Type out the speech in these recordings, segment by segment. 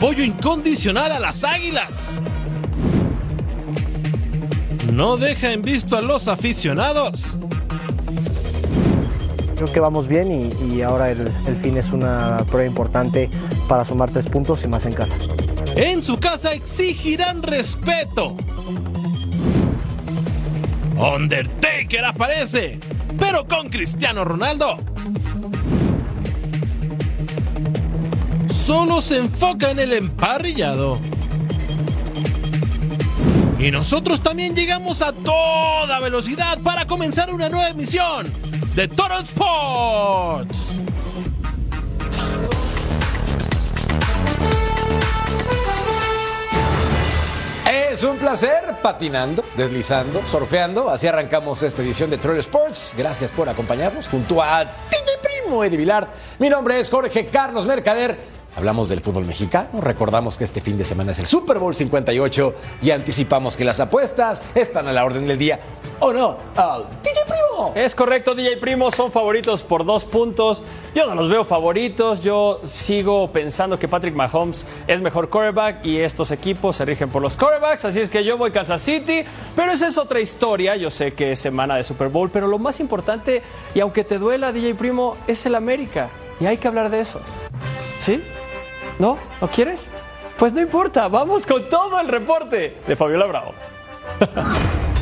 Apoyo incondicional a las águilas. No deja en visto a los aficionados. Creo que vamos bien y, y ahora el, el fin es una prueba importante para sumar tres puntos y más en casa. En su casa exigirán respeto. Undertaker aparece, pero con Cristiano Ronaldo. Solo se enfoca en el emparrillado. Y nosotros también llegamos a toda velocidad para comenzar una nueva emisión de Total Sports. Es un placer patinando, deslizando, surfeando. Así arrancamos esta edición de Troll Sports. Gracias por acompañarnos junto a DJ Primo Eddie Vilar. Mi nombre es Jorge Carlos Mercader. Hablamos del fútbol mexicano, recordamos que este fin de semana es el Super Bowl 58 y anticipamos que las apuestas están a la orden del día. ¿O no? Al DJ Primo. Es correcto, DJ Primo, son favoritos por dos puntos. Yo no los veo favoritos, yo sigo pensando que Patrick Mahomes es mejor quarterback y estos equipos se rigen por los quarterbacks, así es que yo voy Kansas City, pero esa es otra historia, yo sé que es semana de Super Bowl, pero lo más importante, y aunque te duela, DJ Primo, es el América, y hay que hablar de eso. ¿Sí? ¿No? ¿No quieres? Pues no importa, vamos con todo el reporte de Fabiola Bravo.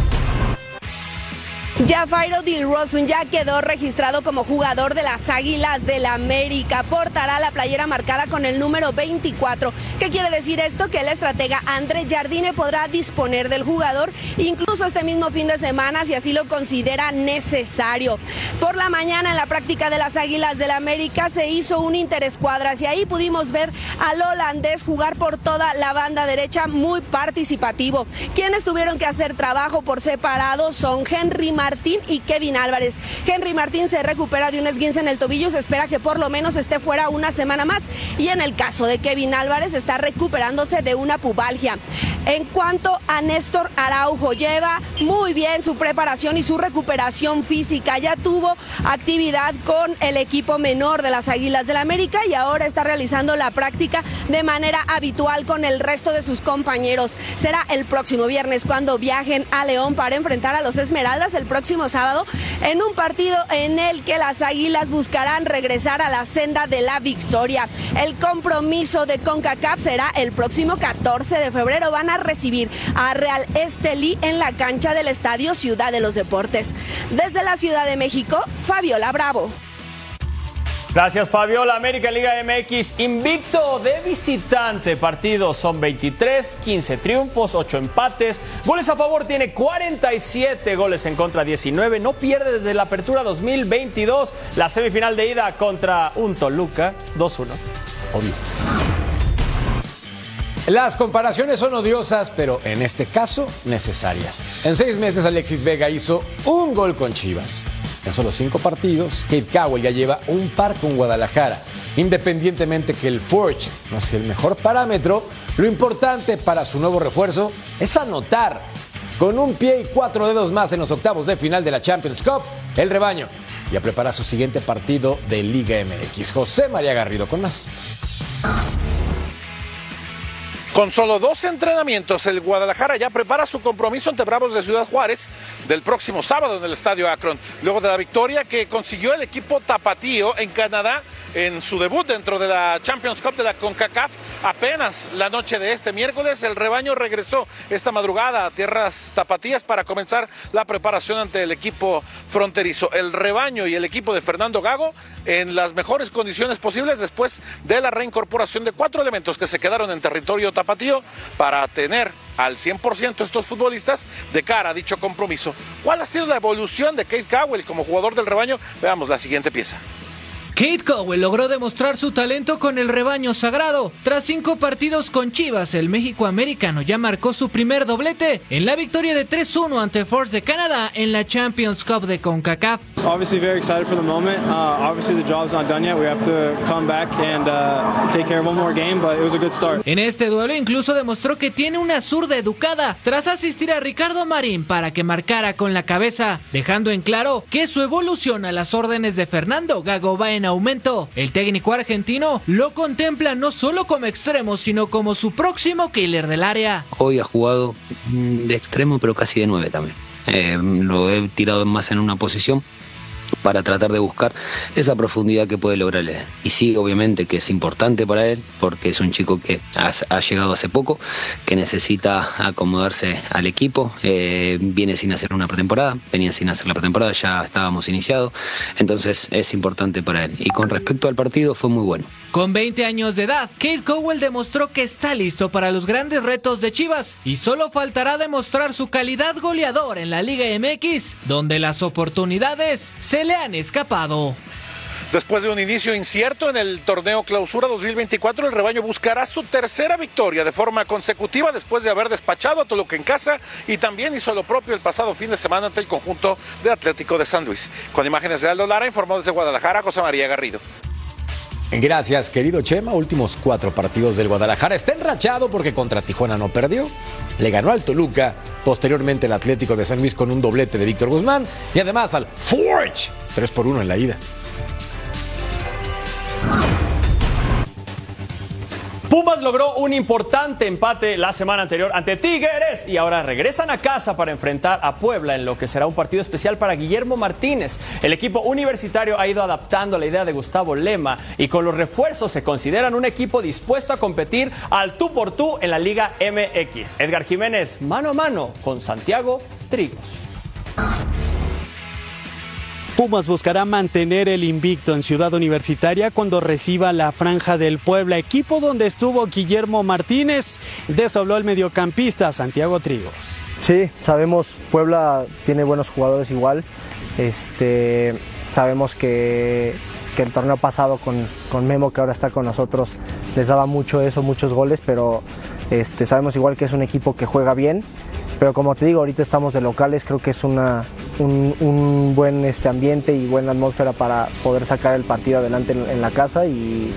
Jafairo Dilrosun ya quedó registrado como jugador de las Águilas del América. Portará la playera marcada con el número 24. ¿Qué quiere decir esto? Que el estratega André Jardine podrá disponer del jugador incluso este mismo fin de semana si así lo considera necesario. Por la mañana en la práctica de las Águilas del América se hizo un interescuadras y ahí pudimos ver al holandés jugar por toda la banda derecha muy participativo. Quienes tuvieron que hacer trabajo por separado son Henry Mar Martín y Kevin Álvarez. Henry Martín se recupera de un esguince en el tobillo, se espera que por lo menos esté fuera una semana más y en el caso de Kevin Álvarez está recuperándose de una pubalgia. En cuanto a Néstor Araujo, lleva muy bien su preparación y su recuperación física. Ya tuvo actividad con el equipo menor de las Águilas del la América y ahora está realizando la práctica de manera habitual con el resto de sus compañeros. Será el próximo viernes cuando viajen a León para enfrentar a los Esmeraldas sábado en un partido en el que las Águilas buscarán regresar a la senda de la victoria. El compromiso de CONCACAF será el próximo 14 de febrero. Van a recibir a Real Estelí en la cancha del Estadio Ciudad de los Deportes. Desde la Ciudad de México, Fabiola Bravo. Gracias Fabiola, América Liga MX, invicto de visitante, partidos son 23, 15 triunfos, 8 empates, goles a favor tiene 47, goles en contra 19, no pierde desde la apertura 2022, la semifinal de ida contra un Toluca 2-1. Obvio. Las comparaciones son odiosas, pero en este caso necesarias. En seis meses Alexis Vega hizo un gol con Chivas. En solo cinco partidos, Kate Cowell ya lleva un par con Guadalajara. Independientemente que el Forge no sea el mejor parámetro, lo importante para su nuevo refuerzo es anotar. Con un pie y cuatro dedos más en los octavos de final de la Champions Cup, el rebaño ya prepara su siguiente partido de Liga MX. José María Garrido con más. Con solo dos entrenamientos, el Guadalajara ya prepara su compromiso ante Bravos de Ciudad Juárez del próximo sábado en el Estadio Akron. Luego de la victoria que consiguió el equipo tapatío en Canadá en su debut dentro de la Champions Cup de la CONCACAF. Apenas la noche de este miércoles, el rebaño regresó esta madrugada a tierras tapatías para comenzar la preparación ante el equipo fronterizo. El rebaño y el equipo de Fernando Gago en las mejores condiciones posibles después de la reincorporación de cuatro elementos que se quedaron en territorio tapatío para tener al 100% estos futbolistas de cara a dicho compromiso. ¿Cuál ha sido la evolución de Kate Cowell como jugador del rebaño? Veamos la siguiente pieza. Kate Cowell logró demostrar su talento con el rebaño sagrado. Tras cinco partidos con Chivas, el México americano ya marcó su primer doblete en la victoria de 3-1 ante Force de Canadá en la Champions Cup de CONCACAF. Obviously very excited for the moment. Uh, obviously the job's not done yet. We have to come back and uh, take care of one more game, but it was a good start. En este duelo incluso demostró que tiene una zurda educada tras asistir a Ricardo Marín para que marcara con la cabeza, dejando en claro que su evolución a las órdenes de Fernando Gago va en aumento. El técnico argentino lo contempla no solo como extremo, sino como su próximo killer del área. Hoy ha jugado de extremo, pero casi de nueve también. Eh, lo he tirado más en una posición para tratar de buscar esa profundidad que puede lograr él. Y sí, obviamente que es importante para él, porque es un chico que ha, llegado hace poco, que necesita acomodarse al equipo, eh, viene sin hacer una pretemporada, venía sin hacer la pretemporada, ya estábamos iniciados, entonces es importante para él. Y con respecto al partido, fue muy bueno. Con 20 años de edad, Kate Cowell demostró que está listo para los grandes retos de Chivas y solo faltará demostrar su calidad goleador en la Liga MX, donde las oportunidades se le han escapado. Después de un inicio incierto en el torneo Clausura 2024, el rebaño buscará su tercera victoria de forma consecutiva después de haber despachado a Toluca en casa y también hizo lo propio el pasado fin de semana ante el conjunto de Atlético de San Luis. Con imágenes de Aldo Lara, informó desde Guadalajara José María Garrido. Gracias, querido Chema. Últimos cuatro partidos del Guadalajara. Está enrachado porque contra Tijuana no perdió. Le ganó al Toluca. Posteriormente el Atlético de San Luis con un doblete de Víctor Guzmán. Y además al Forge. 3 por 1 en la ida. Pumas logró un importante empate la semana anterior ante Tigres y ahora regresan a casa para enfrentar a Puebla en lo que será un partido especial para Guillermo Martínez. El equipo universitario ha ido adaptando la idea de Gustavo Lema y con los refuerzos se consideran un equipo dispuesto a competir al tú por tú en la Liga MX. Edgar Jiménez mano a mano con Santiago Trigos. Pumas buscará mantener el invicto en Ciudad Universitaria cuando reciba la Franja del Puebla, equipo donde estuvo Guillermo Martínez. De eso habló el mediocampista Santiago Trigos. Sí, sabemos, Puebla tiene buenos jugadores igual. Este, sabemos que, que el torneo pasado con, con, Memo, que ahora está con nosotros, les daba mucho eso, muchos goles, pero este, sabemos igual que es un equipo que juega bien. Pero como te digo, ahorita estamos de locales, creo que es una, un, buen este ambiente y buena atmósfera para poder sacar el partido adelante en, la casa y,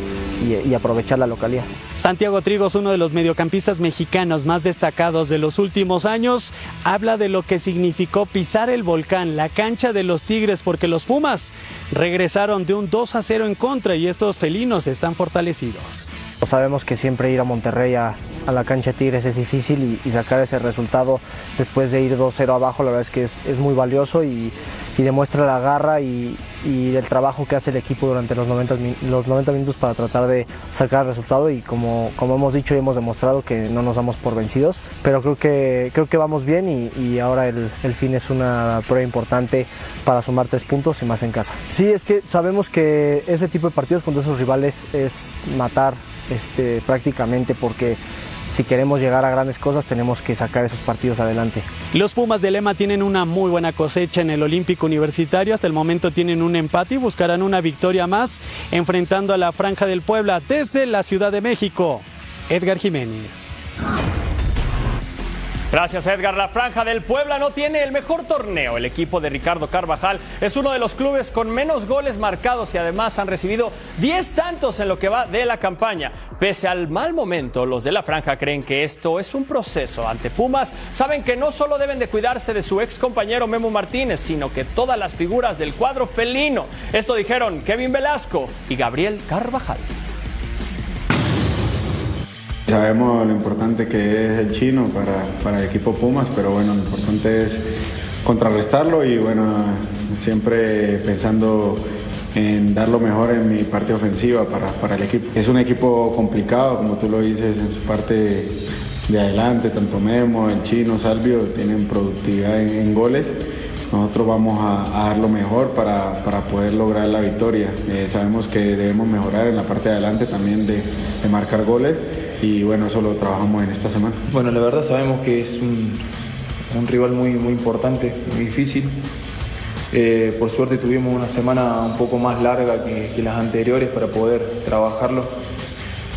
y, aprovechar la localidad. Santiago Trigos, uno de los mediocampistas mexicanos más destacados de los últimos años, habla de lo que significó pisar el volcán, la cancha de los Tigres, porque los Pumas regresaron de un 2 a 0 en contra y estos felinos están fortalecidos. Sabemos que siempre ir a Monterrey a, a la cancha de Tigres es difícil y, sacar ese resultado después de ir 2-0 abajo, la verdad es que es, es muy valioso y, y, demuestra la garra y, y, el trabajo que hace el equipo durante los 90, los 90 minutos para tratar de sacar el resultado y como, como hemos dicho y hemos demostrado que no nos damos por vencidos, pero creo que, creo que vamos bien y, ahora el, el fin es una prueba importante para sumar tres puntos y más en casa. Sí, es que sabemos que ese tipo de partidos contra esos rivales es matar este, prácticamente porque si queremos llegar a grandes cosas tenemos que sacar esos partidos adelante. Los Pumas de Lema tienen una muy buena cosecha en el Olímpico Universitario, hasta el momento tienen un empate y buscarán una victoria más enfrentando a la Franja del Puebla desde la Ciudad de México. Edgar Jiménez. Gracias Edgar. La Franja del Puebla no tiene el mejor torneo. El equipo de Ricardo Carvajal es uno de los clubes con menos goles marcados y además han recibido 10 tantos en lo que va de la campaña. Pese al mal momento, los de la Franja creen que esto es un proceso. Ante Pumas saben que no solo deben de cuidarse de su ex compañero Memo Martínez, sino que todas las figuras del cuadro felino. Esto dijeron Kevin Velasco y Gabriel Carvajal. Sabemos lo importante que es el chino para, para, el equipo Pumas, pero bueno, lo importante es contrarrestarlo y bueno, siempre pensando en dar lo mejor en mi parte ofensiva para, para el equipo. Es un equipo complicado, como tú lo dices, en su parte de adelante, tanto Memo, el chino, Salvio, tienen productividad en, goles. Nosotros vamos a, dar lo mejor para, para, poder lograr la victoria. Eh, sabemos que debemos mejorar en la parte de adelante también de, de, marcar goles y bueno, eso lo trabajamos en esta semana. Bueno, la verdad sabemos que es un, rival muy, muy importante, muy difícil. Eh, por suerte tuvimos una semana un poco más larga que, que las anteriores para poder trabajarlo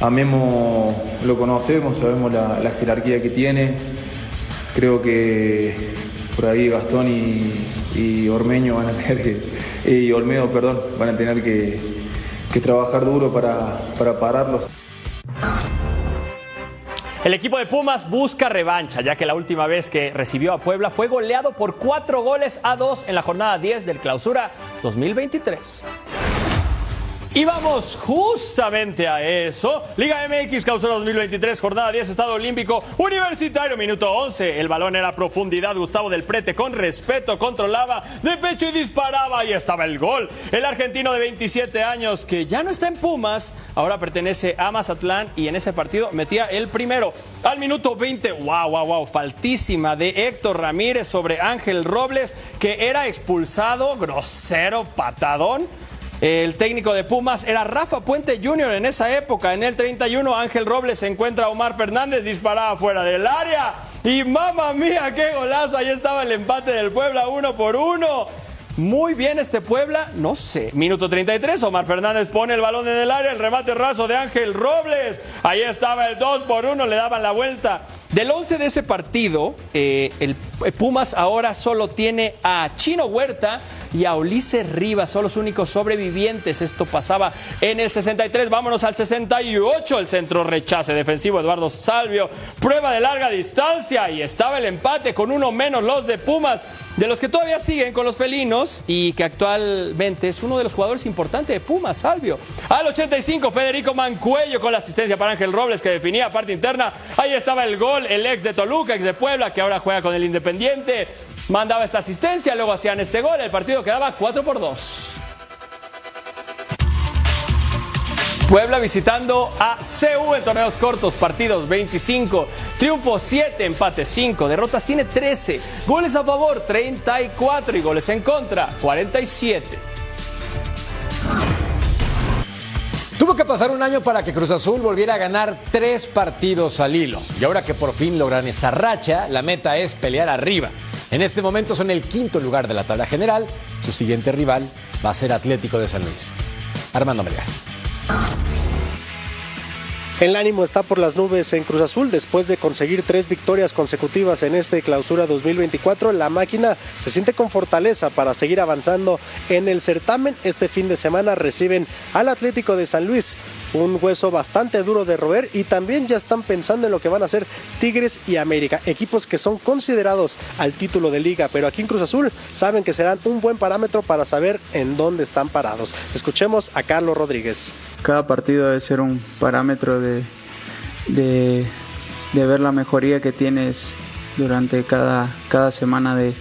a Memo lo conocemos, sabemos la, jerarquía que tiene. Creo que por ahí Gastón y, Ormeño van a tener que, y Olmedo, perdón, van a tener que, trabajar duro para, para pararlos. El equipo de Pumas busca revancha, ya que la última vez que recibió a Puebla fue goleado por cuatro goles a dos en la jornada 10 del Clausura 2023. Y vamos justamente a eso. Liga MX Clausura 2023, jornada 10, Estado Olímpico Universitario, minuto 11. El balón era profundidad. Gustavo del Prete con respeto controlaba de pecho y disparaba. Y estaba el gol. El argentino de 27 años que ya no está en Pumas, ahora pertenece a Mazatlán y en ese partido metía el primero. Al minuto 20, wow, wow, wow, faltísima de Héctor Ramírez sobre Ángel Robles que era expulsado, grosero, patadón el técnico de Pumas era Rafa Puente Jr. en esa época. En el 31, Ángel Robles encuentra a Omar Fernández, disparaba fuera del área. Y mamá mía, qué golazo. Ahí estaba el empate del Puebla uno por uno. Muy bien este Puebla, no sé. Minuto 33, Omar Fernández pone el balón en el área, el remate raso de Ángel Robles. Ahí estaba el 2 por 1, le daban la vuelta. Del 11 de ese partido, eh, el Pumas ahora solo tiene a Chino Huerta, y a Ulises Rivas son los únicos sobrevivientes. Esto pasaba en el 63. Vámonos al 68. El centro rechace defensivo Eduardo Salvio. Prueba de larga distancia y estaba el empate con uno menos los de Pumas. De los que todavía siguen con los felinos y que actualmente es uno de los jugadores importantes de Pumas, Salvio. Al 85, Federico Mancuello con la asistencia para Ángel Robles que definía parte interna. Ahí estaba el gol, el ex de Toluca, ex de Puebla, que ahora juega con el Independiente mandaba esta asistencia, luego hacían este gol, el partido quedaba 4 por 2. Puebla visitando a CU en torneos cortos, partidos 25, triunfo 7, empate 5, derrotas tiene 13, goles a favor 34 y goles en contra 47. Tuvo que pasar un año para que Cruz Azul volviera a ganar tres partidos al hilo. Y ahora que por fin logran esa racha, la meta es pelear arriba. En este momento son el quinto lugar de la tabla general. Su siguiente rival va a ser Atlético de San Luis. Armando Melgar. El ánimo está por las nubes en Cruz Azul después de conseguir tres victorias consecutivas en este clausura 2024. La máquina se siente con fortaleza para seguir avanzando en el certamen. Este fin de semana reciben al Atlético de San Luis, un hueso bastante duro de roer y también ya están pensando en lo que van a hacer Tigres y América, equipos que son considerados al título de liga, pero aquí en Cruz Azul saben que serán un buen parámetro para saber en dónde están parados. Escuchemos a Carlos Rodríguez cada partido debe ser un parámetro de, de, ver la mejoría que tienes durante cada, cada semana de,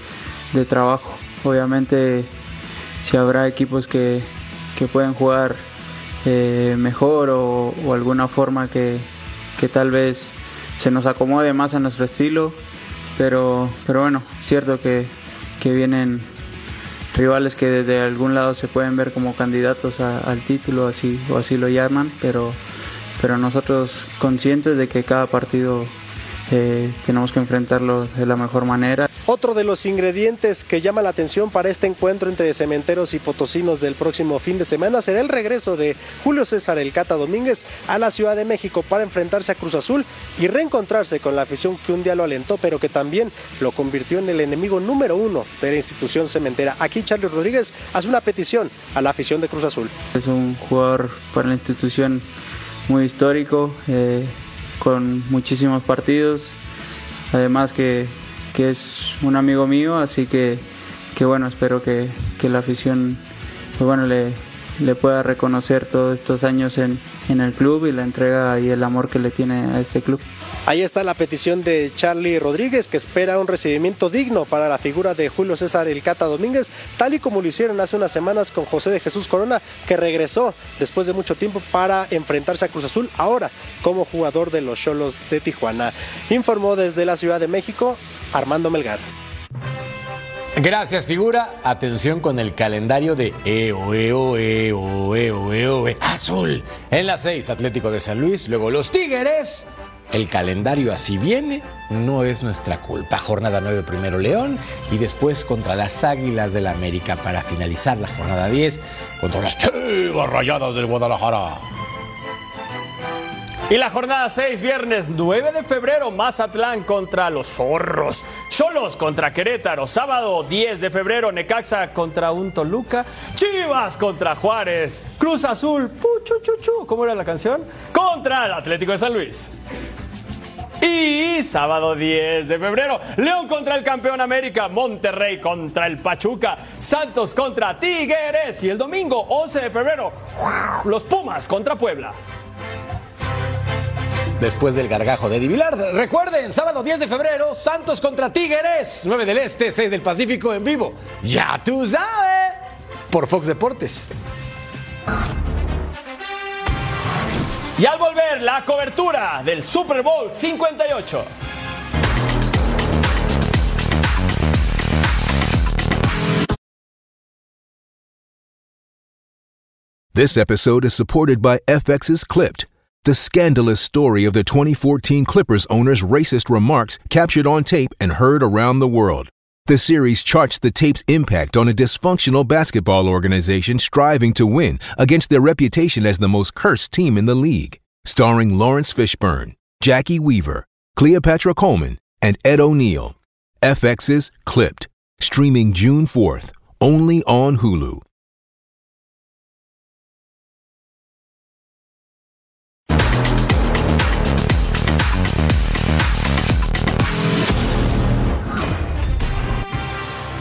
trabajo. Obviamente si habrá equipos que, pueden jugar eh, mejor o, alguna forma que, tal vez se nos acomode más a nuestro estilo, pero, pero bueno, cierto que, que vienen rivales que desde algún lado se pueden ver como candidatos al título así o así lo llaman pero pero nosotros conscientes de que cada partido eh, tenemos que enfrentarlo de la mejor manera. Otro de los ingredientes que llama la atención para este encuentro entre cementeros y potosinos del próximo fin de semana será el regreso de Julio César El Cata Domínguez a la Ciudad de México para enfrentarse a Cruz Azul y reencontrarse con la afición que un día lo alentó, pero que también lo convirtió en el enemigo número uno de la institución cementera. Aquí Charlie Rodríguez hace una petición a la afición de Cruz Azul. Es un jugador para la institución muy histórico. Eh, con muchísimos partidos. Además que, es un amigo mío, así que, que bueno, espero que, la afición pues bueno, le, le, pueda reconocer todos estos años en, en el club y la entrega y el amor que le tiene a este club. Ahí está la petición de Charlie Rodríguez, que espera un recibimiento digno para la figura de Julio César El Cata Domínguez, tal y como lo hicieron hace unas semanas con José de Jesús Corona, que regresó después de mucho tiempo para enfrentarse a Cruz Azul, ahora como jugador de los Cholos de Tijuana. Informó desde la Ciudad de México Armando Melgar. Gracias, figura. Atención con el calendario de EO, EO, EO, EO, EO. Azul. En las seis, Atlético de San Luis. Luego los Tigres. El calendario así viene, no es nuestra culpa. Jornada 9 primero León y después contra las Águilas del la América para finalizar la jornada 10 contra las Chivas Rayadas del Guadalajara. Y la jornada 6, viernes 9 de febrero, Mazatlán contra los Zorros. Cholos contra Querétaro. Sábado 10 de febrero, Necaxa contra un Toluca. Chivas contra Juárez. Cruz Azul, puchu, ¿cómo era la canción? Contra el Atlético de San Luis. Y sábado 10 de febrero, León contra el campeón América, Monterrey contra el Pachuca, Santos contra Tigres. Y el domingo 11 de febrero, los Pumas contra Puebla después del gargajo de Divilar. Recuerden, sábado 10 de febrero, Santos contra Tigres, 9 del Este, 6 del Pacífico en vivo. Ya tú sabes, por Fox Deportes. Y al volver, la cobertura del Super Bowl 58. This episode is supported by FX's Clipped, the scandalous story of the 2014 Clippers owner's racist remarks captured on tape and heard around the world. The series charts the tape's impact on a dysfunctional basketball organization striving to win against their reputation as the most cursed team in the league. Starring Lawrence Fishburne, Jackie Weaver, Cleopatra Coleman, and Ed O'Neill. FX's Clipped, streaming June 4th, only on Hulu.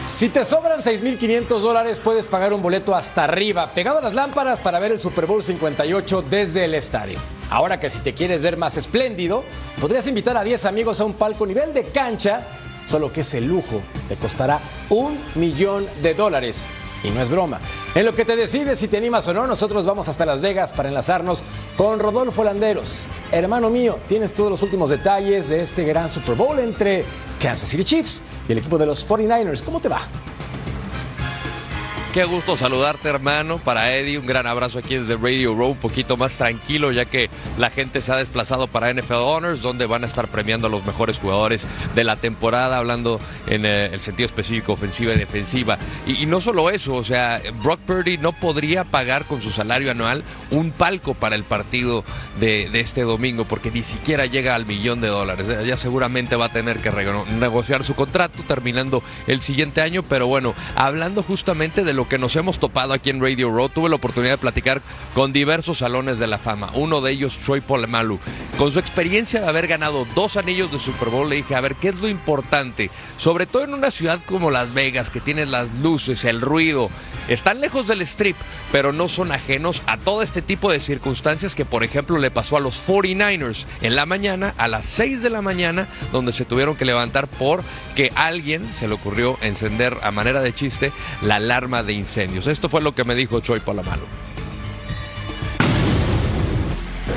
Si te sobran 6.500 dólares, puedes pagar un boleto hasta arriba, pegado a las lámparas para ver el Super Bowl 58 desde el estadio. Ahora que si te quieres ver más espléndido, podrías invitar a 10 amigos a un palco nivel de cancha, solo que ese lujo te costará un millón de dólares. Y no es broma. En lo que te decides si te animas o no, nosotros vamos hasta Las Vegas para enlazarnos con Rodolfo Landeros. Hermano mío, tienes todos los últimos detalles de este gran Super Bowl entre Kansas City Chiefs y el equipo de los 49ers. ¿Cómo te va? Qué gusto saludarte, hermano. Para Eddie, un gran abrazo aquí desde Radio Row, un poquito más tranquilo, ya que la gente se ha desplazado para NFL Honors, donde van a estar premiando a los mejores jugadores de la temporada, hablando en eh, el sentido específico, ofensiva y defensiva. Y, no solo eso, o sea, Brock Purdy no podría pagar con su salario anual un palco para el partido de, de este domingo, porque ni siquiera llega al millón de dólares. Ya seguramente va a tener que negociar su contrato terminando el siguiente año, pero bueno, hablando justamente de lo que nos hemos topado aquí en Radio Row, tuve la oportunidad de platicar con diversos salones de la fama. Uno de ellos, Troy Polamalu. Con su experiencia de haber ganado dos anillos de Super Bowl, le dije, a ver, ¿qué es lo importante? Sobre todo en una ciudad como Las Vegas, que tiene las luces, el ruido. Están lejos del strip, pero no son ajenos a todo este tipo de circunstancias que, por ejemplo, le pasó a los 49ers en la mañana, a las 6 de la mañana, donde se tuvieron que levantar porque alguien se le ocurrió encender a manera de chiste la alarma de incendios. Esto fue lo que me dijo.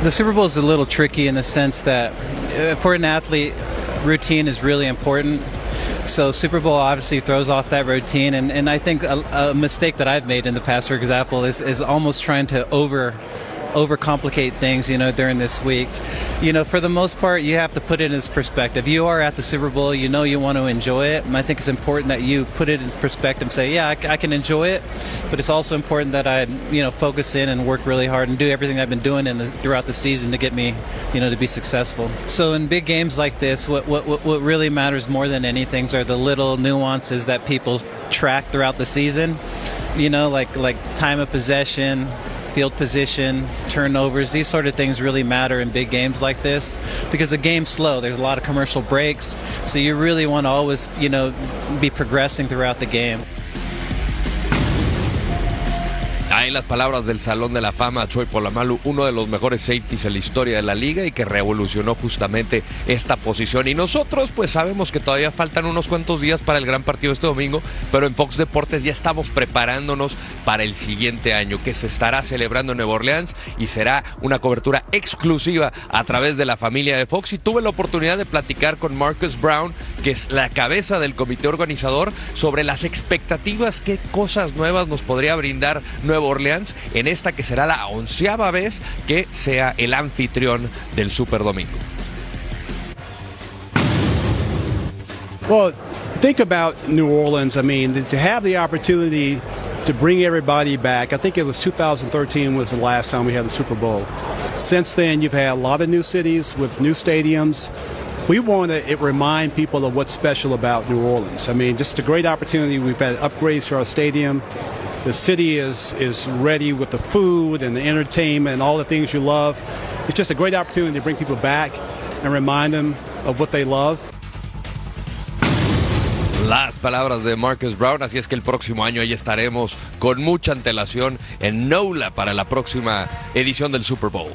The Super Bowl is a little tricky in the sense that uh, for an athlete, routine is really important. So Super Bowl obviously throws off that routine, and, and I think a, a mistake that I've made in the past, for example, is is almost trying to over overcomplicate things, you know, during this week. You know, for the most part, you have to put it in its perspective. You are at the Super Bowl, you know you want to enjoy it, and I think it's important that you put it in perspective and say, yeah, I, I can enjoy it, but it's also important that I, you know, focus in and work really hard and do everything I've been doing in the, throughout the season to get me, you know, to be successful. So in big games like this, what, what, what really matters more than anything are the little nuances that people track throughout the season. You know, like like time of possession, field position, turnovers, these sort of things really matter in big games like this because the game's slow. There's a lot of commercial breaks, so you really want to always, you know, be progressing throughout the game. Ahí las palabras del Salón de la Fama, Troy Polamalu, uno de los mejores safeties en la historia de la liga y que revolucionó justamente esta posición. Y nosotros pues sabemos que todavía faltan unos cuantos días para el gran partido este domingo, pero en Fox Deportes ya estamos preparándonos para el siguiente año que se estará celebrando en Nueva Orleans y será una cobertura exclusiva a través de la familia de Fox. Y tuve la oportunidad de platicar con Marcus Brown, que es la cabeza del comité organizador, sobre las expectativas, qué cosas nuevas nos podría brindar Nueva Orleans en esta que será la onceava vez que sea el anfitrión del Super Domingo. Well, think about New Orleans. I mean, to have the opportunity to bring everybody back. I think it was 2013 was the last time we had the Super Bowl. Since then, you've had a lot of new cities with new stadiums. We want to remind people of what's special about New Orleans. I mean, just a great opportunity. We've had upgrades to our stadium. The city is is ready with the food and the entertainment and all the things you love. It's just a great opportunity to bring people back and remind them of what they love. Las palabras de Marcus Brown, así es que el próximo año ahí estaremos con mucha antelación en NOLA para la próxima edición del Super Bowl.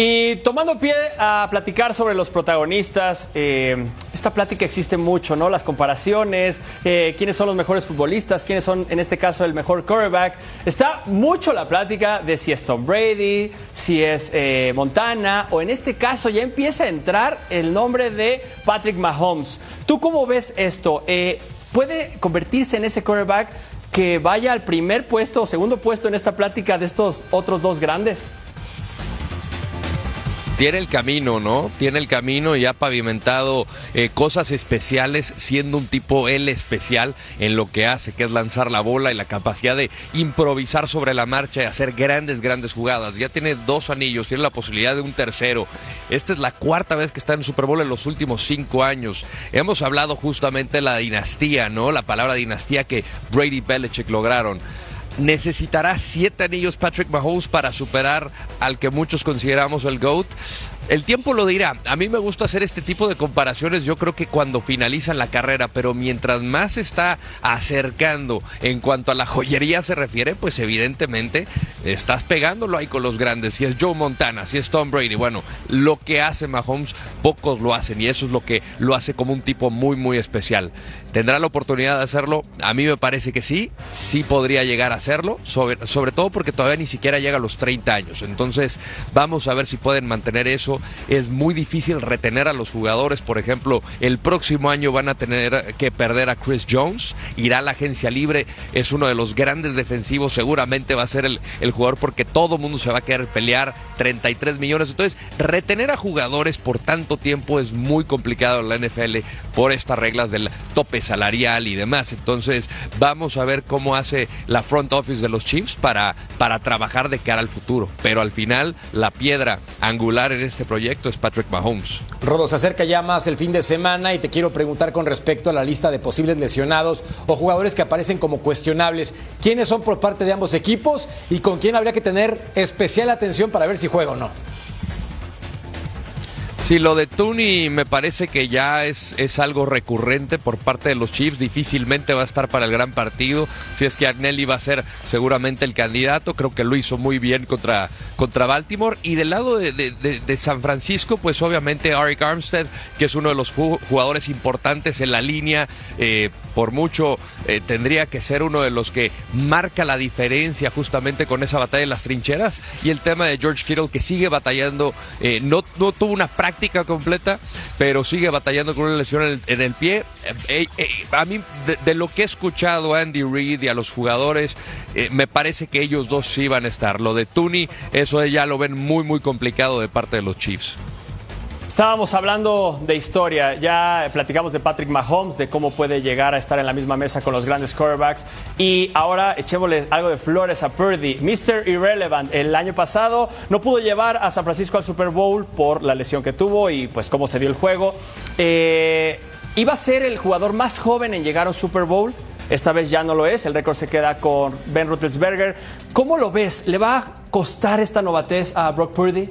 Y tomando pie a platicar sobre los protagonistas, eh, esta plática existe mucho, ¿no? Las comparaciones, eh, quiénes son los mejores futbolistas, quiénes son, en este caso, el mejor quarterback. Está mucho la plática de si es Tom Brady, si es eh, Montana, o en este caso ya empieza a entrar el nombre de Patrick Mahomes. ¿Tú cómo ves esto? ¿Puede convertirse en ese quarterback que vaya al primer puesto o segundo puesto en esta plática de estos otros dos grandes? Tiene el camino, ¿no? Tiene el camino y ha pavimentado eh, cosas especiales, siendo un tipo él especial en lo que hace, que es lanzar la bola y la capacidad de improvisar sobre la marcha y hacer grandes, grandes jugadas. Ya tiene dos anillos, tiene la posibilidad de un tercero. Esta es la cuarta vez que está en Super Bowl en los últimos cinco años. Hemos hablado justamente de la dinastía, ¿no? La palabra dinastía que Brady Belichick lograron necesitará siete anillos Patrick Mahomes para superar al que muchos consideramos el GOAT. El tiempo lo dirá. A mí me gusta hacer este tipo de comparaciones. Yo creo que cuando finalizan la carrera, pero mientras más se está acercando en cuanto a la joyería se refiere, pues evidentemente estás pegándolo ahí con los grandes. Si es Joe Montana, si es Tom Brady, bueno, lo que hace Mahomes, pocos lo hacen y eso es lo que lo hace como un tipo muy, muy especial. ¿Tendrá la oportunidad de hacerlo? A mí me parece que sí, sí podría llegar a hacerlo, sobre, sobre todo porque todavía ni siquiera llega a los 30 años. Entonces, vamos a ver si pueden mantener eso. Es muy difícil retener a los jugadores. Por ejemplo, el próximo año van a tener que perder a Chris Jones, irá a la agencia libre, es uno de los grandes defensivos, seguramente va a ser el, el jugador porque todo mundo se va a querer pelear 33 millones. Entonces, retener a jugadores por tanto tiempo es muy complicado en la NFL por estas reglas del tope salarial y demás. Entonces, vamos a ver cómo hace la front office de los Chiefs para, para trabajar de cara al futuro. Pero al final, la piedra angular en este proyecto es Patrick Mahomes. Rodo, se acerca ya más el fin de semana y te quiero preguntar con respecto a la lista de posibles lesionados o jugadores que aparecen como cuestionables. ¿Quiénes son por parte de ambos equipos y con quién habría que tener especial atención para ver si juega o no? Sí, lo de Tooney me parece que ya es, es algo recurrente por parte de los Chiefs. Difícilmente va a estar para el gran partido. Si es que Agnelli va a ser seguramente el candidato, creo que lo hizo muy bien contra, contra Baltimore. Y del lado de, de, de, San Francisco, pues obviamente Arik Armstead, que es uno de los jugadores importantes en la línea. Eh, por mucho eh, tendría que ser uno de los que marca la diferencia justamente con esa batalla en las trincheras. Y el tema de George Kittle que sigue batallando, eh, no, no tuvo una práctica completa, pero sigue batallando con una lesión en el, pie. Eh, a mí, de, lo que he escuchado a Andy Reid y a los jugadores, me parece que ellos dos sí van a estar. Lo de Tooney, eso ya lo ven muy, muy complicado de parte de los Chiefs. Estábamos hablando de historia, ya platicamos de Patrick Mahomes, de cómo puede llegar a estar en la misma mesa con los grandes quarterbacks. Y ahora echémosle algo de flores a Purdy. Mr. Irrelevant, el año pasado no pudo llevar a San Francisco al Super Bowl por la lesión que tuvo y pues cómo se dio el juego. Eh, iba a ser el jugador más joven en llegar a un Super Bowl. Esta vez ya no lo es, el récord se queda con Ben Roethlisberger. ¿Cómo lo ves? ¿Le va a costar esta novatez a Brock Purdy?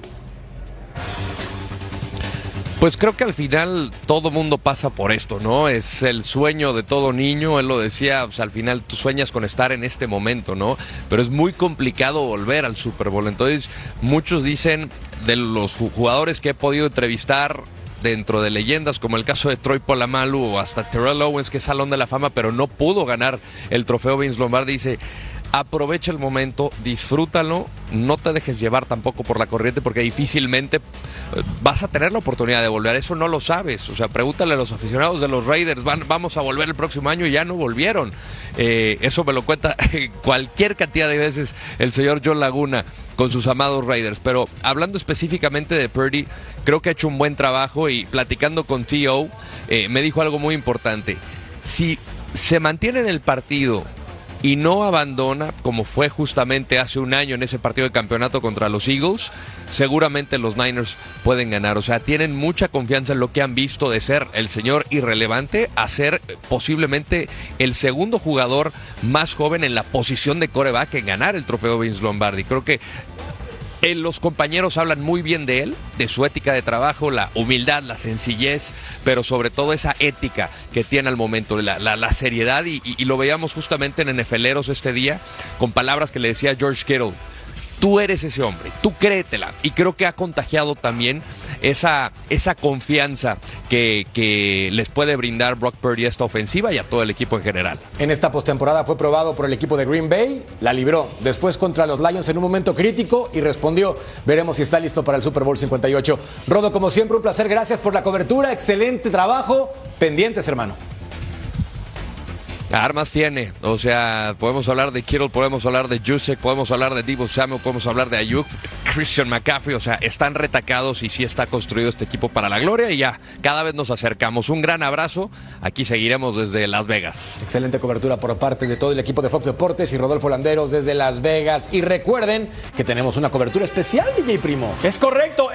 Pues creo que al final todo mundo pasa por esto, ¿no? Es el sueño de todo niño, él lo decía, sea, al final tú sueñas con estar en este momento, ¿no? Pero es muy complicado volver al Super Bowl. Entonces, muchos dicen de los jugadores que he podido entrevistar dentro de leyendas como el caso de Troy Polamalu o hasta Terrell Owens que es Salón de la Fama pero no pudo ganar el trofeo Vince Lombardi dice aprovecha el momento, disfrútalo, no te dejes llevar tampoco por la corriente porque difícilmente eh, vas a tener la oportunidad de volver. Eso no lo sabes. O sea, pregúntale a los aficionados de los Raiders, van, vamos a volver el próximo año y ya no volvieron. Eh, eso me lo cuenta cualquier cantidad de veces el señor John Laguna con sus amados Raiders. Pero hablando específicamente de Purdy, creo que ha hecho un buen trabajo y platicando con T.O., eh, me dijo algo muy importante. Si se mantiene en el partido y no abandona, como fue justamente hace un año en ese partido de campeonato contra los Eagles, seguramente los Niners pueden ganar. O sea, tienen mucha confianza en lo que han visto de ser el señor irrelevante a ser posiblemente el segundo jugador más joven en la posición de coreback en ganar el trofeo Vince Lombardi. Creo que los compañeros hablan muy bien de él, de su ética de trabajo, la humildad, la sencillez, pero sobre todo esa ética que tiene al momento, la, la, seriedad, y, y, lo veíamos justamente en NFLeros este día, con palabras que le decía George Kittle. Tú eres ese hombre, tú créetela. Y creo que ha contagiado también esa, esa confianza que, que les puede brindar Brock Purdy a esta ofensiva y a todo el equipo en general. En esta postemporada fue probado por el equipo de Green Bay, la libró. Después contra los Lions en un momento crítico y respondió. Veremos si está listo para el Super Bowl 58. Rodo, como siempre, un placer. Gracias por la cobertura. Excelente trabajo. Pendientes, hermano. Armas tiene, o sea, podemos hablar de Kittle, podemos hablar de Jusek, podemos hablar de Divo Samuel, podemos hablar de Ayuk, Christian McCaffrey, o sea, están retacados y sí está construido este equipo para la gloria y ya, cada vez nos acercamos. Un gran abrazo, aquí seguiremos desde Las Vegas. Excelente cobertura por parte de todo el equipo de Fox Deportes y Rodolfo Landeros desde Las Vegas. Y recuerden que tenemos una cobertura especial, DJ Primo. Es correcto,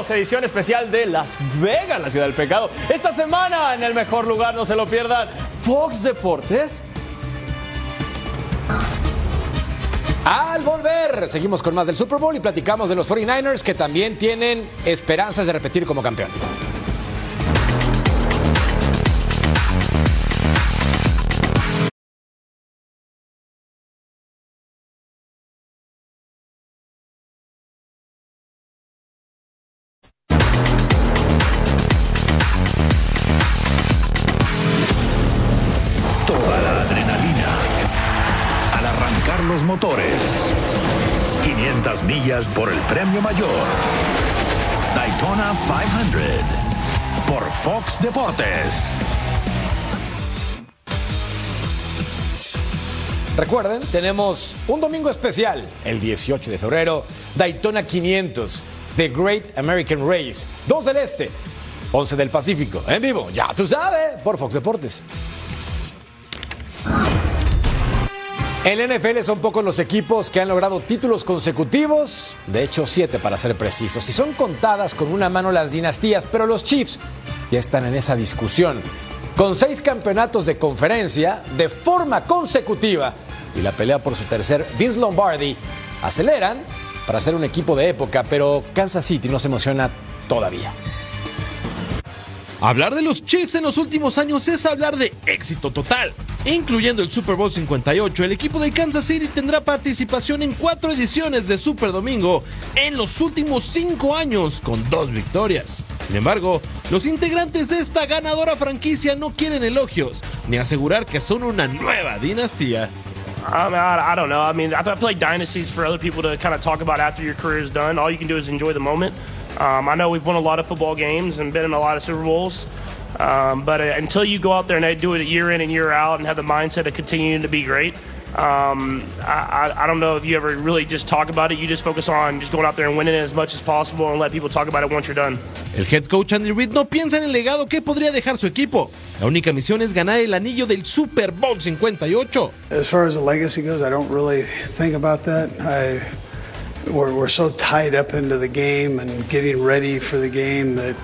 Edición especial de Las Vegas, la ciudad del pecado. Esta semana en el mejor lugar, no se lo pierdan, Fox deportes. Al volver, seguimos con más del Super Bowl y platicamos de los 49ers que también tienen esperanzas de repetir como campeón. Motores. 500 millas por el premio mayor. Daytona 500 por Fox Deportes. Recuerden, tenemos un domingo especial, el 18 de febrero, Daytona 500, The Great American Race, 2 del Este, 11 del Pacífico, en vivo, ya tú sabes, por Fox Deportes. En NFL son pocos los equipos que han logrado títulos consecutivos, de hecho siete para ser precisos, y son contadas con una mano las dinastías, pero los Chiefs ya están en esa discusión. Con seis campeonatos de conferencia de forma consecutiva y la pelea por su tercer Vince Lombardi, aceleran para ser un equipo de época, pero Kansas City no se emociona todavía. Hablar de los Chiefs en los últimos años es hablar de éxito total. Incluyendo el Super Bowl 58, el equipo de Kansas City tendrá participación en cuatro ediciones de Super Domingo en los últimos cinco años, con dos victorias. Sin embargo, los integrantes de esta ganadora franquicia no quieren elogios, ni asegurar que son una nueva dinastía. I, mean, I, I, don't know. I mean, I, feel like dynasties for other people to kind of talk about after your career is done. All you can do is enjoy the moment. Um, I know we've won a lot of football games and been in a lot of Super Bowls, um, but uh, until you go out there and do it year in and year out and have the mindset of continuing to be great, um, I, I, don't know if you ever really just talk about it. You just focus on just going out there and winning it as much as possible and let people talk about it once you're done. El head coach Andy Reid no piensa en el legado que podría dejar su equipo. La única misión es ganar el anillo del Super Bowl 58. As far as the legacy goes, I don't really think about that. I we're, we're so tied up into the game and getting ready for the game that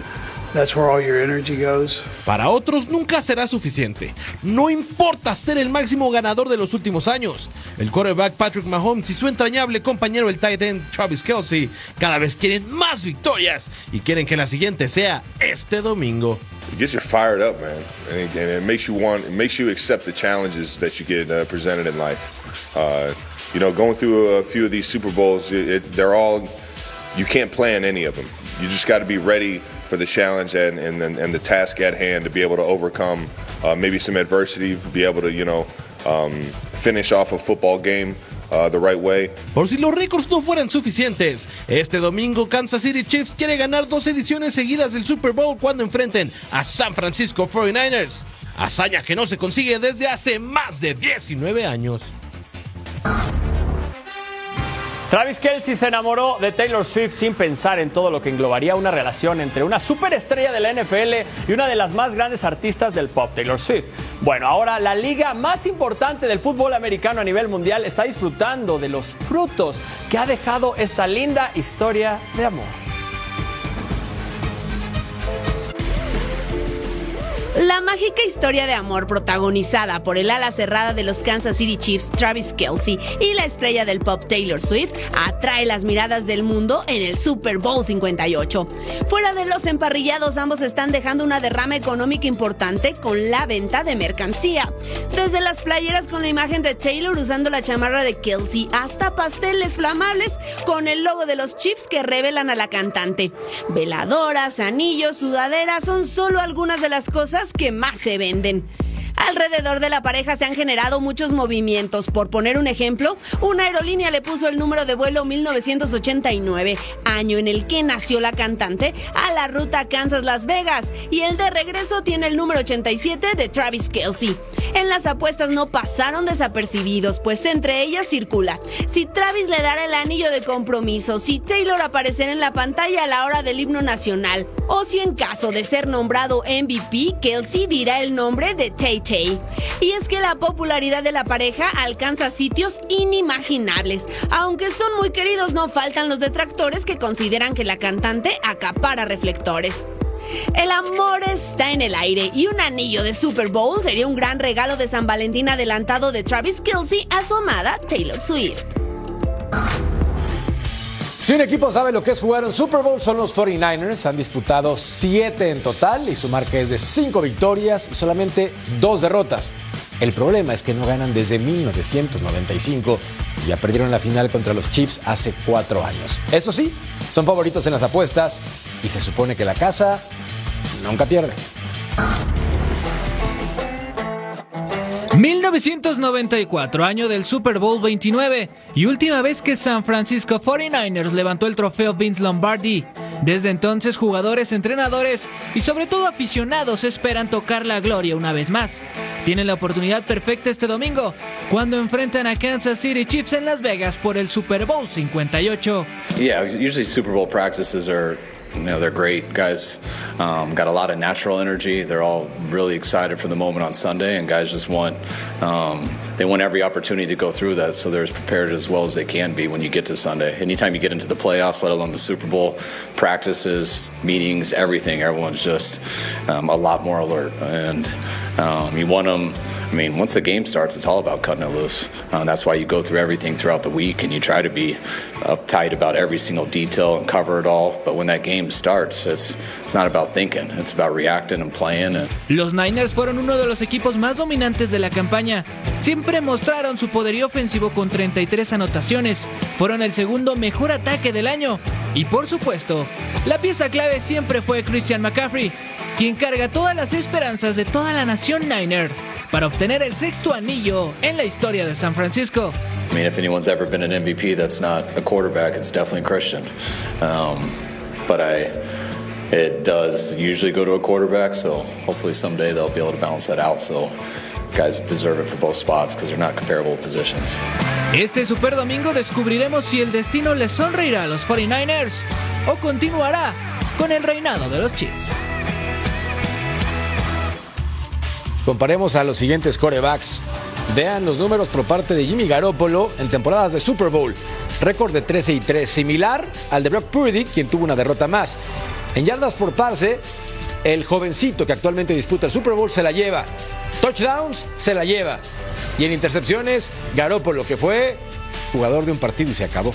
that's where all your energy goes. Para otros nunca será suficiente. No importa ser el máximo ganador de los últimos años. El quarterback Patrick Mahomes y su entrañable compañero el tight end Travis Kelsey cada vez quieren más victorias y quieren que la siguiente sea este domingo. It gets you fired up, man, and it, and it makes you want, it makes you accept the challenges that you get uh, presented in life. Uh, you know, going through a few of these Super Bowls, it, it, they're all, you can't plan any of them. You just got to be ready for the challenge and, and, and the task at hand to be able to overcome uh, maybe some adversity, be able to, you know, um, finish off a football game uh, the right way. Por si los récords no fueran suficientes, este domingo Kansas City Chiefs quiere ganar dos ediciones seguidas del Super Bowl cuando enfrenten a San Francisco 49ers. Hazaña que no se consigue desde hace más de 19 años. Travis Kelsey se enamoró de Taylor Swift sin pensar en todo lo que englobaría una relación entre una superestrella de la NFL y una de las más grandes artistas del pop, Taylor Swift. Bueno, ahora la liga más importante del fútbol americano a nivel mundial está disfrutando de los frutos que ha dejado esta linda historia de amor. La mágica historia de amor protagonizada por el ala cerrada de los Kansas City Chiefs, Travis Kelsey, y la estrella del pop Taylor Swift atrae las miradas del mundo en el Super Bowl 58. Fuera de los emparrillados, ambos están dejando una derrama económica importante con la venta de mercancía. Desde las playeras con la imagen de Taylor usando la chamarra de Kelsey hasta pasteles flamables con el logo de los Chiefs que revelan a la cantante. Veladoras, anillos, sudaderas son solo algunas de las cosas que más se venden. Alrededor de la pareja se han generado muchos movimientos. Por poner un ejemplo, una aerolínea le puso el número de vuelo 1989, año en el que nació la cantante, a la ruta Kansas-Las Vegas, y el de regreso tiene el número 87 de Travis Kelsey. En las apuestas no pasaron desapercibidos, pues entre ellas circula si Travis le dará el anillo de compromiso, si Taylor aparecerá en la pantalla a la hora del himno nacional, o si en caso de ser nombrado MVP, Kelsey dirá el nombre de Tate. Y es que la popularidad de la pareja alcanza sitios inimaginables. Aunque son muy queridos, no faltan los detractores que consideran que la cantante acapara reflectores. El amor está en el aire y un anillo de Super Bowl sería un gran regalo de San Valentín adelantado de Travis Kelsey a su amada Taylor Swift. Si un equipo sabe lo que es jugar un Super Bowl, son los 49ers. Han disputado 7 en total y su marca es de 5 victorias y solamente 2 derrotas. El problema es que no ganan desde 1995 y ya perdieron la final contra los Chiefs hace 4 años. Eso sí, son favoritos en las apuestas y se supone que la casa nunca pierde. 1994, año del Super Bowl 29 y última vez que San Francisco 49ers levantó el trofeo Vince Lombardi. Desde entonces jugadores, entrenadores y sobre todo aficionados esperan tocar la gloria una vez más. Tienen la oportunidad perfecta este domingo cuando enfrentan a Kansas City Chiefs en Las Vegas por el Super Bowl 58. Yeah, usually Super Bowl practices are you know they're great guys. Um, got a lot of natural energy. They're all really excited for the moment on sunday and guys just want um, they want every opportunity to go through that so they're as prepared as well as they can be when you get to sunday. Anytime you get into the playoffs let alone the super bowl practices meetings everything everyone's just um, a lot more alert. And um, you want them I mean, once the game starts, it's all about cutting it loose. Uh, that's why you go through everything throughout the week and you try to be uptight about every single detail and cover it all. But when that game starts, it's it's not about thinking; it's about reacting and playing. And... Los Niners fueron uno de los equipos más dominantes de la campaña. Siempre mostraron su poderío ofensivo con 33 anotaciones. Fueron el segundo mejor ataque del año. Y por supuesto, la pieza clave siempre fue Christian McCaffrey, quien carga todas las esperanzas de toda la nación Niner para obtener el sexto anillo en la historia de San Francisco. I mean, if anyone's ever been an MVP that's not a quarterback, it's definitely Christian. Um, but I, it does usually go to a quarterback, so hopefully someday they'll be able to balance that out. So guys deserve it for both spots because they're not comparable positions. Este Super Domingo descubriremos si el destino les sonreirá a los 49ers o continuará con el reinado de los Chiefs. Comparemos a los siguientes corebacks. Vean los números por parte de Jimmy Garoppolo en temporadas de Super Bowl. Récord de 13 y 3, similar al de Brock Purdy, quien tuvo una derrota más. En yardas por pase, El jovencito que actualmente disputa el Super Bowl se la lleva. Touchdowns se la lleva. Y en intercepciones, Garoppolo, que fue jugador de un partido y se acabó.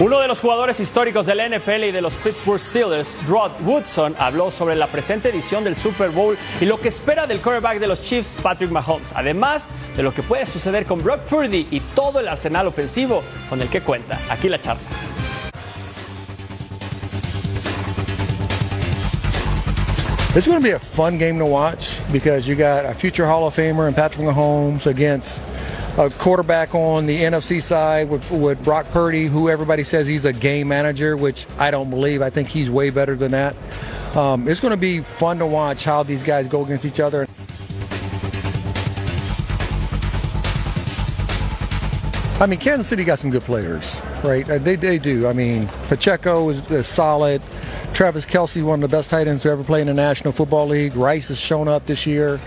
Uno de los jugadores históricos del NFL y de los Pittsburgh Steelers, Rod Woodson, habló sobre la presente edición del Super Bowl y lo que espera del quarterback de los Chiefs, Patrick Mahomes, además de lo que puede suceder con Brock Purdy y todo el arsenal ofensivo con el que cuenta. Aquí la charla. Is going to be a fun game to watch because you got a future Hall of Famer and Patrick Mahomes against a quarterback on the NFC side with, with Brock Purdy, who everybody says he's a game manager, which I don't believe. I think he's way better than that. Um, it's going to be fun to watch how these guys go against each other. I mean, Kansas City got some good players, right? Uh, They, they do. I mean, Pacheco is, is solid. Travis Kelsey, one of the best tight ends to ever play in the National Football League. Rice has shown up this year.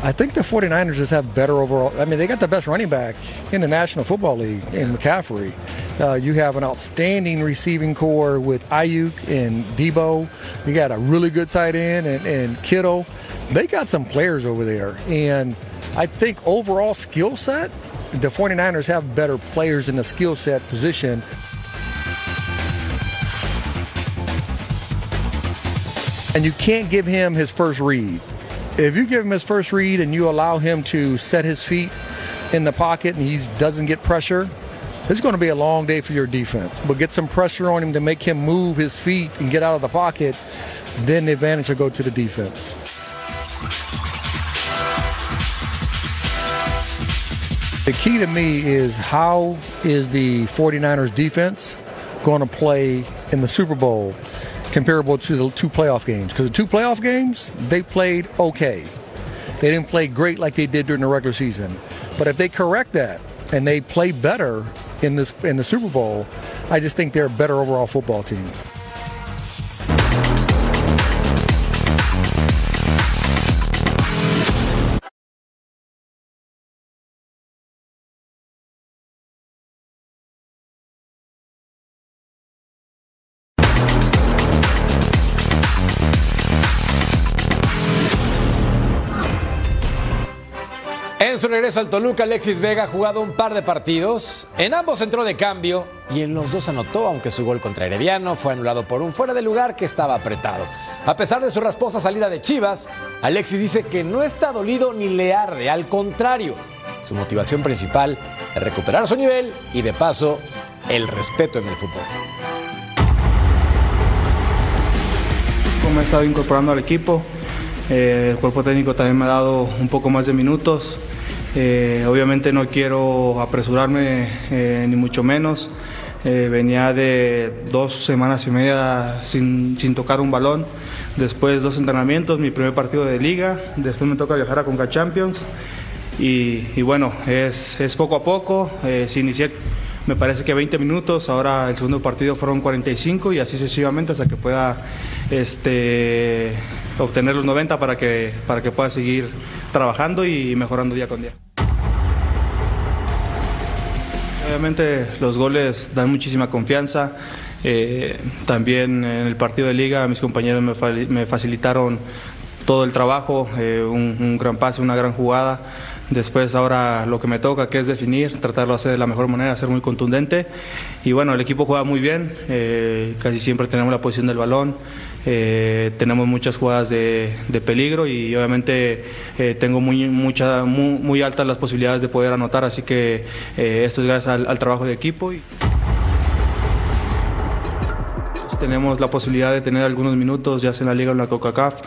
I think the 49ers just have better overall. I mean, they got the best running back in the National Football League in McCaffrey. Uh, you have an outstanding receiving core with Ayuk and Debo. You got a really good tight end and, and Kittle. They got some players over there. And I think overall skill set, the 49ers have better players in the skill set position. And you can't give him his first read. If you give him his first read and you allow him to set his feet in the pocket and he doesn't get pressure, it's going to be a long day for your defense. But get some pressure on him to make him move his feet and get out of the pocket, then the advantage will go to the defense. The key to me is how is the 49ers defense going to play in the Super Bowl comparable to the two playoff games? Because the two playoff games, they played okay. They didn't play great like they did during the regular season. But if they correct that and they play better in this in the Super Bowl, I just think they're a better overall football team. En su regreso al Toluca, Alexis Vega ha jugado un par de partidos. En ambos entró de cambio y en los dos anotó, aunque su gol contra Herediano fue anulado por un fuera de lugar que estaba apretado. A pesar de su rasposa salida de Chivas, Alexis dice que no está dolido ni le arde, al contrario. Su motivación principal es recuperar su nivel y de paso el respeto en el fútbol. Como he estado incorporando al equipo, eh, el cuerpo técnico también me ha dado un poco más de minutos. Eh, obviamente no quiero apresurarme eh, ni mucho menos. Eh, venía de dos semanas y media sin, sin tocar un balón. Después dos entrenamientos, mi primer partido de liga. Después me toca viajar a Conca Champions. Y, bueno, es, es poco a poco. Si inicié, me parece que 20 minutos, ahora el segundo partido fueron 45 y así sucesivamente hasta que pueda este, obtener los 90 para que, para que pueda seguir trabajando y mejorando día con día. Obviamente los goles dan muchísima confianza. Eh, también en el partido de liga mis compañeros me, me facilitaron todo el trabajo, eh, un gran pase, una gran jugada. Después ahora lo que me toca, que es definir, tratarlo de hacer de la mejor manera, ser muy contundente. Y bueno, el equipo juega muy bien, eh, casi siempre tenemos la posición del balón, eh, tenemos muchas jugadas de, de peligro y obviamente eh, tengo muy, mucha, muy, muy altas las posibilidades de poder anotar, así que esto es gracias al, trabajo de equipo. Tenemos la posibilidad de tener algunos minutos, ya sea en la liga o en la CONCACAF.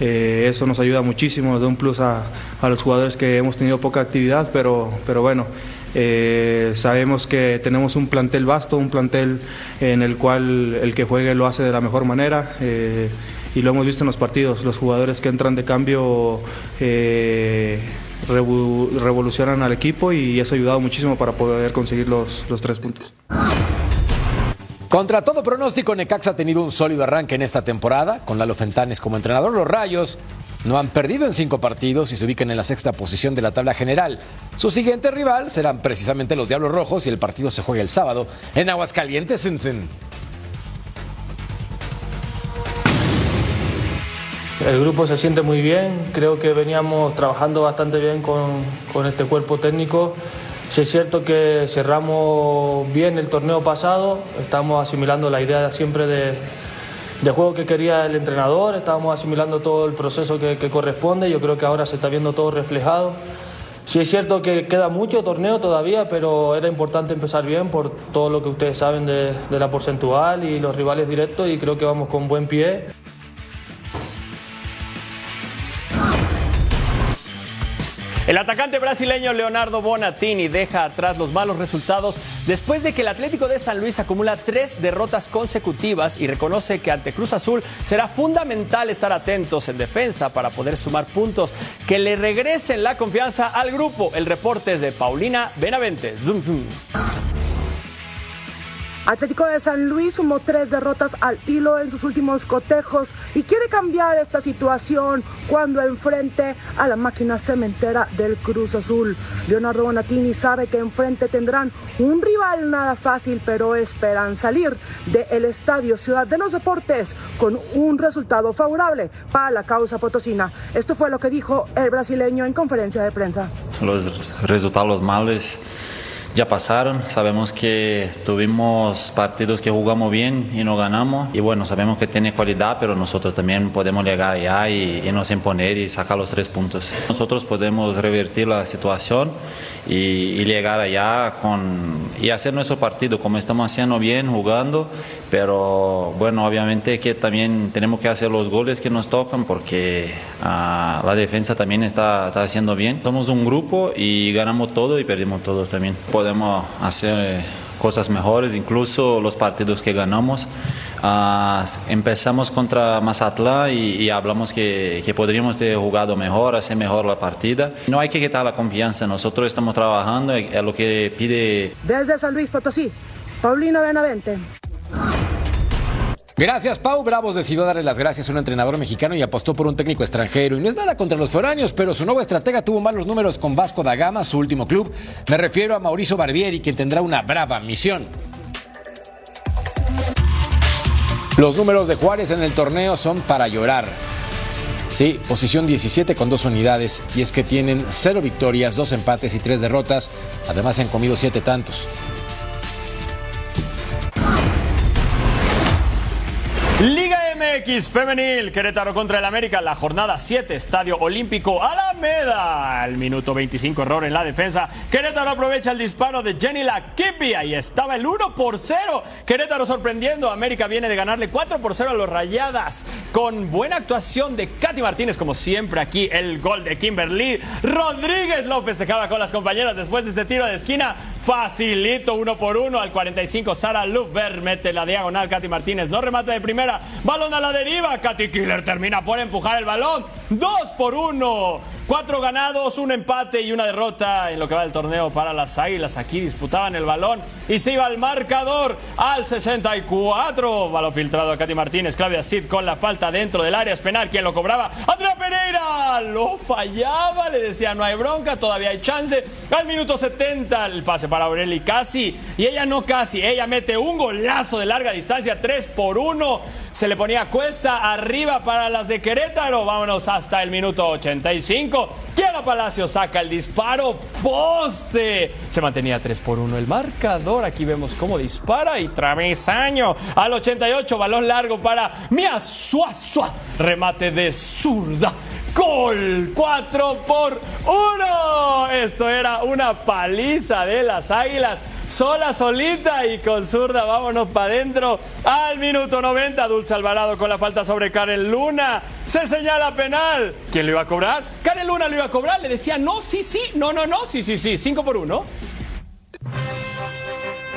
Eh, eso nos ayuda muchísimo, nos da un plus a, a los jugadores que hemos tenido poca actividad, pero, pero bueno, eh, sabemos que tenemos un plantel vasto, un plantel en el cual el que juegue lo hace de la mejor manera. eh, y lo hemos visto en los partidos, los jugadores que entran de cambio eh, revolucionan al equipo y eso ha ayudado muchísimo para poder conseguir los, los tres puntos. Contra todo pronóstico, Necaxa ha tenido un sólido arranque en esta temporada. Con Lalo Fentanes como entrenador, los Rayos no han perdido en cinco partidos y se ubican en la sexta posición de la tabla general. Su siguiente rival serán precisamente los Diablos Rojos y el partido se juega el sábado en Aguascalientes, el grupo se siente muy bien, creo que veníamos trabajando bastante bien con, con este cuerpo técnico. Si es cierto que cerramos bien el torneo pasado, estamos asimilando la idea siempre de, de juego que quería el entrenador, estábamos asimilando todo el proceso que, que corresponde, yo creo que ahora se está viendo todo reflejado. Sí es cierto que queda mucho torneo todavía, pero era importante empezar bien por todo lo que ustedes saben de, de la porcentual y los rivales directos y creo que vamos con buen pie. El atacante brasileño Leonardo Bonatini deja atrás los malos resultados después de que el Atlético de San Luis acumula tres derrotas consecutivas y reconoce que ante Cruz Azul será fundamental estar atentos en defensa para poder sumar puntos que le regresen la confianza al grupo. El reporte es de Paulina Benavente. Zoom, zoom. Atlético de San Luis sumó tres derrotas al hilo en sus últimos cotejos y quiere cambiar esta situación cuando enfrente a la máquina cementera del Cruz Azul. Leonardo Bonatini sabe que enfrente tendrán un rival nada fácil, pero esperan salir del Estadio Ciudad de los Deportes con un resultado favorable para la causa potosina. Esto fue lo que dijo el brasileño en conferencia de prensa. Los resultados malos ya pasaron. Sabemos que tuvimos partidos que jugamos bien y no ganamos. Y bueno, sabemos que tiene cualidad, pero nosotros también podemos llegar allá y, y nos imponer y sacar los tres puntos. Nosotros podemos revertir la situación y, llegar allá con, y hacer nuestro partido como estamos haciendo bien, jugando. Pero bueno, obviamente que también tenemos que hacer los goles que nos tocan porque ah, la defensa también está, está haciendo bien. Somos un grupo y ganamos todo y perdimos todos también. Hacer eh, cosas mejores, incluso los partidos que ganamos. Ah, empezamos contra Mazatlán y, hablamos que, que podríamos ter jugado mejor, hacer mejor la partida. No hay que quitar la confianza, nosotros estamos trabajando, es lo que pide Desde San Luis Potosí, Paulina Benavente. Gracias, Pau. Bravos decidió darle las gracias a un entrenador mexicano y apostó por un técnico extranjero. Y no es nada contra los foráneos, pero su nuevo estratega tuvo malos números con Vasco da Gama, su último club. Me refiero a Mauricio Barbieri, quien tendrá una brava misión. Los números de Juárez en el torneo son para llorar. Sí, posición 17 con dos unidades. Y es que tienen cero victorias, dos empates y tres derrotas. Además, han comido siete tantos. Liga MX Femenil, Querétaro contra el América, la jornada 7, Estadio Olímpico Alameda. Al minuto 25, error en la defensa. Querétaro aprovecha el disparo de Jenny Lakipi. Ahí estaba el 1 por 0. Querétaro sorprendiendo. América viene de ganarle 4 por 0 a los Rayadas. Con buena actuación de Katy Martínez, como siempre aquí. El gol de Kimberly Rodríguez López dejaba con las compañeras después de este tiro de esquina. Facilito, 1 por 1 al 45. Sara Luber mete la diagonal. Katy Martínez no remata de primera. Balón a la deriva. Katy Killer termina por empujar el balón. 2 por 1. Cuatro ganados, un empate y una derrota en lo que va del torneo para las Águilas. Aquí disputaban el balón y se iba al marcador al 64. Balón filtrado a Katy Martínez. Claudia Cid con la falta dentro del área es penal. ¿Quién lo cobraba? Andrea Pereira. Lo fallaba. Le decía no hay bronca, todavía hay chance. Al minuto 70 el pase para Aureli casi. Y ella no casi. Ella mete un golazo de larga distancia. 3 por 1. Se le ponía cuesta arriba para las de Querétaro. Vámonos hasta el minuto 85. Kiara Palacio saca el disparo. Poste. Se mantenía 3 por 1 el marcador. Aquí vemos cómo dispara y travesaño. Al 88, balón largo para Mia Suazua. Remate de zurda. Gol 4 por 1. Esto era una paliza de las águilas. Sola, solita y con zurda, vámonos para adentro. Al minuto 90, Dulce Alvarado con la falta sobre Karen Luna. Se señala penal. ¿Quién lo iba a cobrar? Karen Luna lo iba a cobrar. Le decía no, sí, sí, no, no, no, sí, sí, sí. 5 por 1.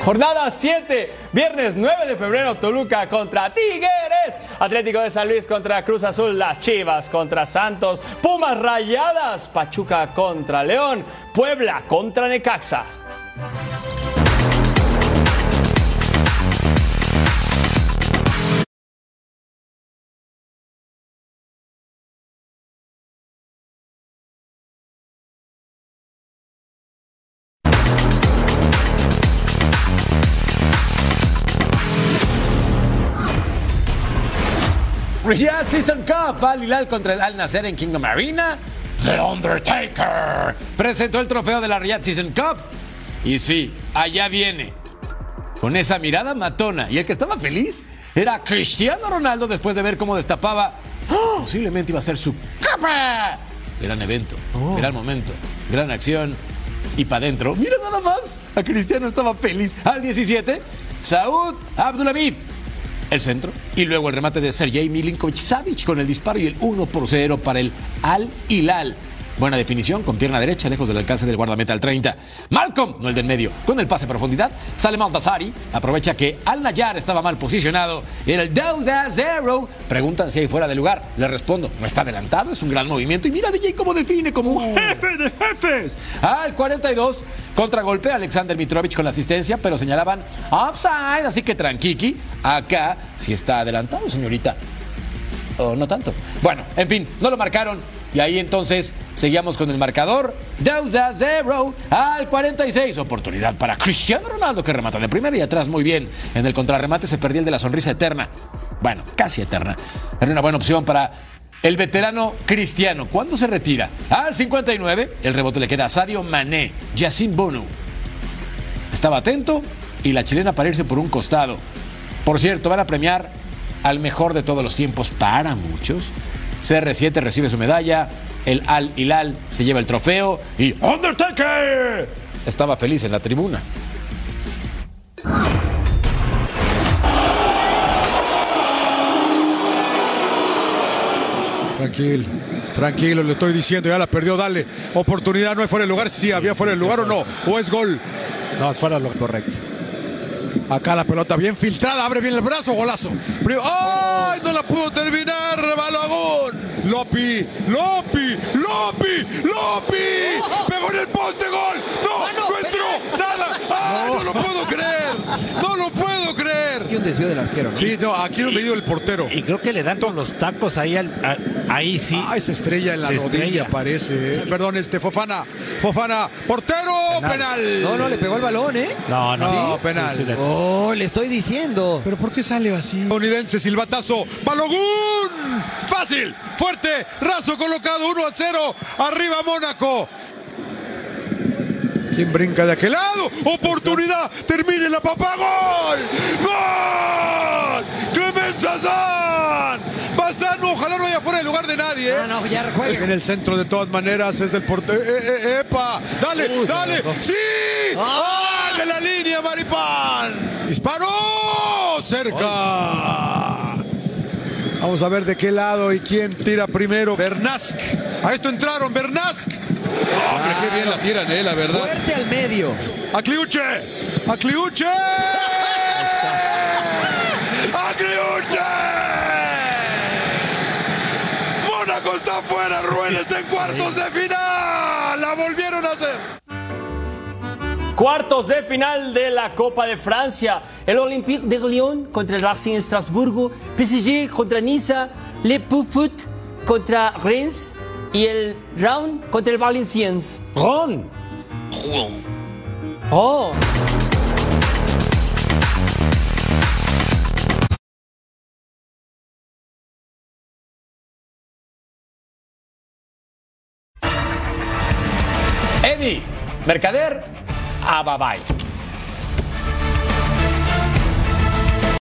Jornada 7, viernes 9 de febrero, Toluca contra Tigres, Atlético de San Luis contra Cruz Azul, las Chivas contra Santos, Pumas Rayadas, Pachuca contra León, Puebla contra Necaxa. Riyadh Season Cup. Al Hilal contra el Al Nasser en Kingdom Arena. The Undertaker presentó el trofeo de la Riyadh Season Cup. Y sí, allá viene. Con esa mirada matona. Y el que estaba feliz era Cristiano Ronaldo después de ver cómo destapaba. ¡Oh! Posiblemente iba a ser su capa. Gran evento, gran momento, gran acción. Y para adentro, mira nada más. A Cristiano estaba feliz. Al 17, Saud Abdulhamid. El centro. Y luego el remate de Sergei Milinkovic Savic con el disparo y el 1 por 0 para el Al Hilal. Buena definición, con pierna derecha, lejos del alcance del guardameta al 30. Malcolm, no el del medio, con el pase a profundidad. Sale Maldasari, aprovecha que Al Nayar estaba mal posicionado. Era el 2 a 0. Preguntan si hay fuera de lugar. Le respondo, no está adelantado, es un gran movimiento. Y mira DJ cómo define como un jefe de jefes. Al 42, contragolpe Alexander Mitrovic con la asistencia, pero señalaban offside, así que tranquiqui. Acá sí está adelantado, señorita. O no tanto. Bueno, en fin, no lo marcaron. Y ahí entonces seguíamos con el marcador. 2 a 0 al 46. Oportunidad para Cristiano Ronaldo que remata de primera y atrás muy bien. En el contrarremate se perdió el de la sonrisa eterna. Bueno, casi eterna. Era una buena opción para el veterano Cristiano. ¿Cuándo se retira? Al 59. El rebote le queda a Sadio Mané. Yacine Bono. Estaba atento y la chilena para irse por un costado. Por cierto, van a premiar al mejor de todos los tiempos para muchos. CR7 recibe su medalla, el Al Hilal se lleva el trofeo y Undertaker estaba feliz en la tribuna. Tranquilo, tranquilo, le estoy diciendo, ya la perdió, dale. Oportunidad, no hay fuera de lugar, sí, había fuera de lugar o no, o es gol. No, es fuera de lugar. Correcto. Acá la pelota bien filtrada, abre bien el brazo, golazo. ¡Ay! No la pudo terminar, Balagón. Lopi, Lopi, Lopi, Lopi. Pegó en el poste, gol. No, no, entró, nada. ¡Ay, no lo puedo creer! No lo puedo creer. Y un desvío del arquero. ¿no? Sí, no, aquí donde dio el portero. Y creo que le dan con los tacos ahí, al, a- ahí sí. Ay, se estrella en la Se rodilla, estrella. parece. eh. Perdón, este, Fofana. Fofana, portero, penal. No, no, le pegó el balón, ¿eh? No, no, penal. Sí, sí, le- Oh, le estoy diciendo. ¿Pero por qué sale así? Estadounidense, silbatazo, Balogún. Fácil, fuerte, raso colocado, 1 a 0. Arriba Mónaco. ¿Quién brinca de aquel lado? Oportunidad, termine la papá, gol. ¡Gol! ¡Clemen Sazán! Bazán, ojalá no haya fuera de lugar de nadie. ¿eh? No, no, ya juega. En el centro, de todas maneras, es del portero. Eh, eh, eh, ¡Epa! ¡Dale, Uy, dale! ¡Sí! ¡Ah! ¡De la línea, Maripán! ¡Disparó! ¡Cerca! Vamos a ver de qué lado y quién tira primero. Bernask. A esto entraron, Bernask. Hombre, qué bien la tiran, eh, la verdad. Fuerte al medio. ¡A Cliuche! ¡A Cliuche! Cuartos de final de la Copa de Francia. El Olympique de Lyon contra el Racing Estrasburgo. PSG contra Niza. Le Foot contra Reims. Y el Round contra el Valenciennes. ¡Ron! Oh. Eddie, Mercader, a bye bye.